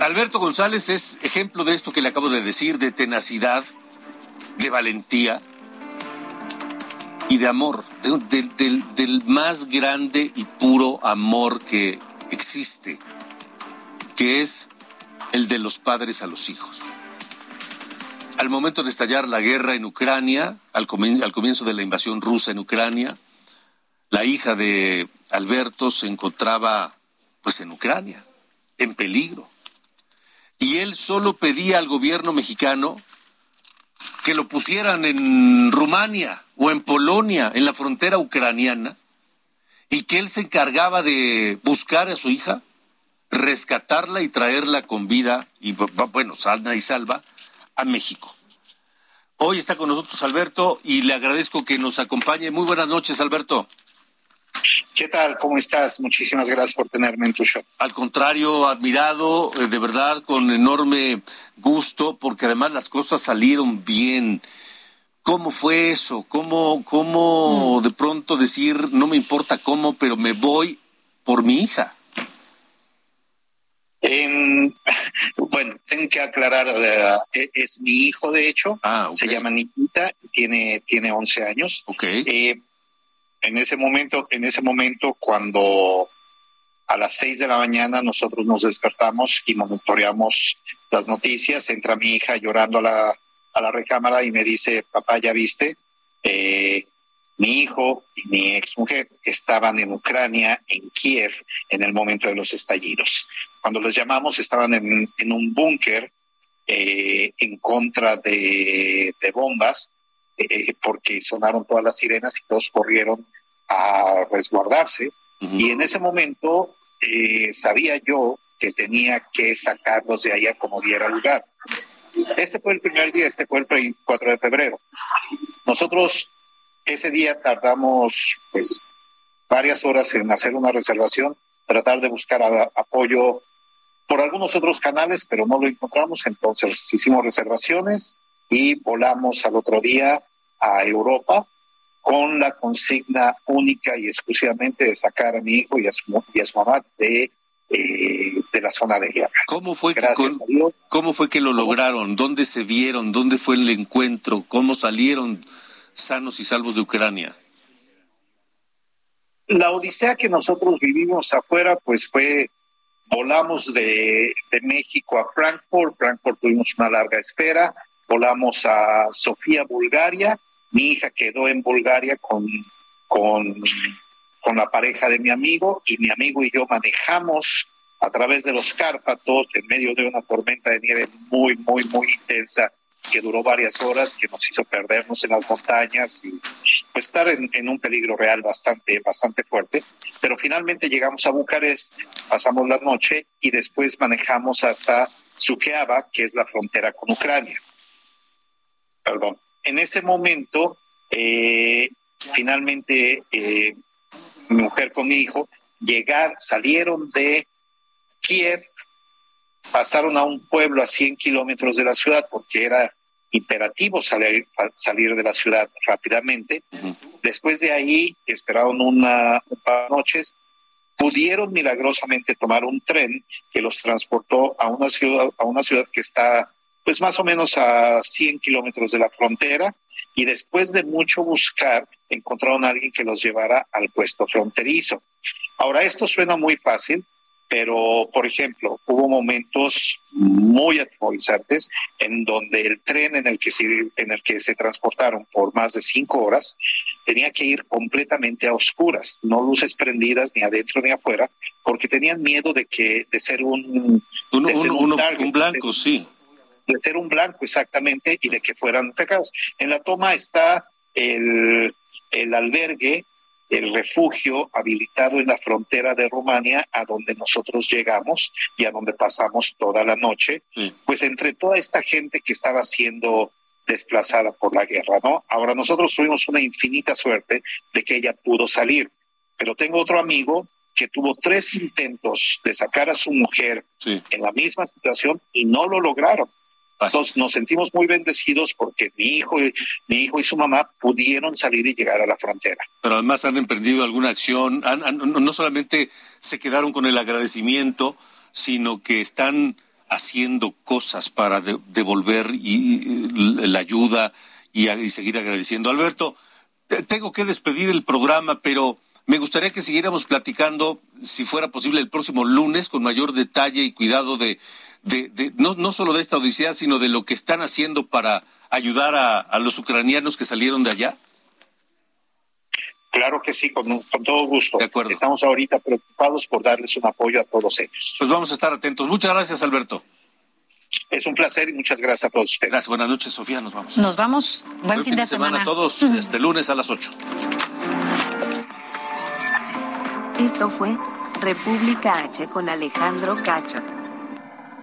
Speaker 3: Alberto González es ejemplo de esto que le acabo de decir, de tenacidad, de valentía, y de amor, del, más grande y puro amor que existe, que es el de los padres a los hijos. Al momento de estallar la guerra en Ucrania, al comienzo, de la invasión rusa en Ucrania, la hija de Alberto se encontraba pues en Ucrania, en peligro. Y él solo pedía al gobierno mexicano que lo pusieran en Rumania o en Polonia, en la frontera ucraniana, y que él se encargaba de buscar a su hija, rescatarla y traerla con vida, y bueno, sana y salva, a México. Hoy está con nosotros Alberto y le agradezco que nos acompañe. Muy buenas noches, Alberto.
Speaker 16: ¿Qué tal? ¿Cómo estás? Muchísimas gracias por tenerme en tu show.
Speaker 3: Al contrario, admirado, eh, de verdad, con enorme gusto, porque además las cosas salieron bien. ¿Cómo fue eso? ¿Cómo, cómo mm. de pronto decir, no me importa cómo, pero me voy por mi hija?
Speaker 16: bueno, tengo que aclarar, e, es mi hijo, de hecho, ah, se llama Nikita, tiene, tiene 11 años.
Speaker 3: Okay.
Speaker 16: Eh, en ese momento, en ese momento cuando a las seis de la mañana nosotros nos despertamos y monitoreamos las noticias, entra mi hija llorando a la, a la recámara y me dice, papá, ¿ya viste? Eh, mi hijo y mi exmujer estaban en Ucrania, en Kiev, en el momento de los estallidos. Cuando los llamamos estaban en, en un búnker eh, en contra de, de bombas eh, porque sonaron todas las sirenas y todos corrieron a resguardarse. Y en ese momento eh, sabía yo que tenía que sacarlos de allá como diera lugar. Este fue el primer día, este fue el 24 de febrero. Nosotros ese día tardamos pues varias horas en hacer una reservación, tratar de buscar apoyo por algunos otros canales, pero no lo encontramos, entonces hicimos reservaciones y volamos al otro día a Europa con la consigna única y exclusivamente de sacar a mi hijo y a su, mamá de, eh, de la zona de guerra.
Speaker 3: ¿Cómo fue, que, ¿Cómo fue que lo lograron? ¿Dónde se vieron? ¿Dónde fue el encuentro? ¿Cómo salieron sanos y salvos de Ucrania?
Speaker 16: La odisea que nosotros vivimos afuera, pues fue, volamos de, México a Frankfurt, Frankfurt tuvimos una larga espera, volamos a Sofía, Bulgaria, mi hija quedó en Bulgaria con, con, con la pareja de mi amigo y mi amigo y yo manejamos a través de los Cárpatos en medio de una tormenta de nieve muy, muy, muy intensa que duró varias horas, que nos hizo perdernos en las montañas y pues estar en, en, un peligro real bastante, bastante fuerte. Pero finalmente llegamos a Bucarest, pasamos la noche y después manejamos hasta Suceava, que es la frontera con Ucrania. Perdón. En ese momento, eh, finalmente, eh, mi mujer con mi hijo llegar, salieron de Kiev, pasaron a un pueblo a 100 kilómetros de la ciudad porque era imperativo salir, salir de la ciudad rápidamente. Después de ahí esperaron una, un par de noches, pudieron milagrosamente tomar un tren que los transportó a una ciudad, a una ciudad que está pues más o menos a 100 kilómetros de la frontera y después de mucho buscar encontraron a alguien que los llevara al puesto fronterizo. Ahora, esto suena muy fácil, pero, por ejemplo, hubo momentos muy aterrorizantes en donde el tren en el que se, en el que se transportaron por más de cinco horas tenía que ir completamente a oscuras, no luces prendidas ni adentro ni afuera, porque tenían miedo de que de ser un,
Speaker 3: un,
Speaker 16: de ser
Speaker 3: un, target, un blanco, sí,
Speaker 16: de ser un blanco exactamente y de que fueran pecados. En la toma está el, el albergue el refugio habilitado en la frontera de Rumania, a donde nosotros llegamos y a donde pasamos toda la noche,
Speaker 3: sí.
Speaker 16: pues entre toda esta gente que estaba siendo desplazada por la guerra, ¿no? Ahora nosotros tuvimos una infinita suerte de que ella pudo salir, pero tengo otro amigo que tuvo tres intentos de sacar a su mujer
Speaker 3: sí.
Speaker 16: en la misma situación y no lo lograron. Entonces nos sentimos muy bendecidos porque mi hijo, y, mi hijo y su mamá pudieron salir y llegar a la frontera.
Speaker 3: Pero además han emprendido alguna acción, han, no solamente se quedaron con el agradecimiento, sino que están haciendo cosas para de, devolver la ayuda y seguir agradeciendo. Alberto, tengo que despedir el programa, pero me gustaría que siguiéramos platicando, si fuera posible, el próximo lunes con mayor detalle y cuidado de de, de no, no solo de esta odisea, sino de lo que están haciendo para ayudar a, a los ucranianos que salieron de allá?
Speaker 16: Claro que sí, con, con, todo gusto.
Speaker 3: De acuerdo.
Speaker 16: Estamos ahorita preocupados por darles un apoyo a todos ellos.
Speaker 3: Pues vamos a estar atentos. Muchas gracias, Alberto.
Speaker 16: Es un placer y muchas gracias a todos ustedes.
Speaker 3: Gracias, buenas noches, Sofía. Nos vamos.
Speaker 2: Nos vamos. Buen,
Speaker 3: Buen
Speaker 2: fin, de, semana.
Speaker 3: semana a todos. Este lunes a las 8.
Speaker 4: Esto fue República H con Alejandro Cacho.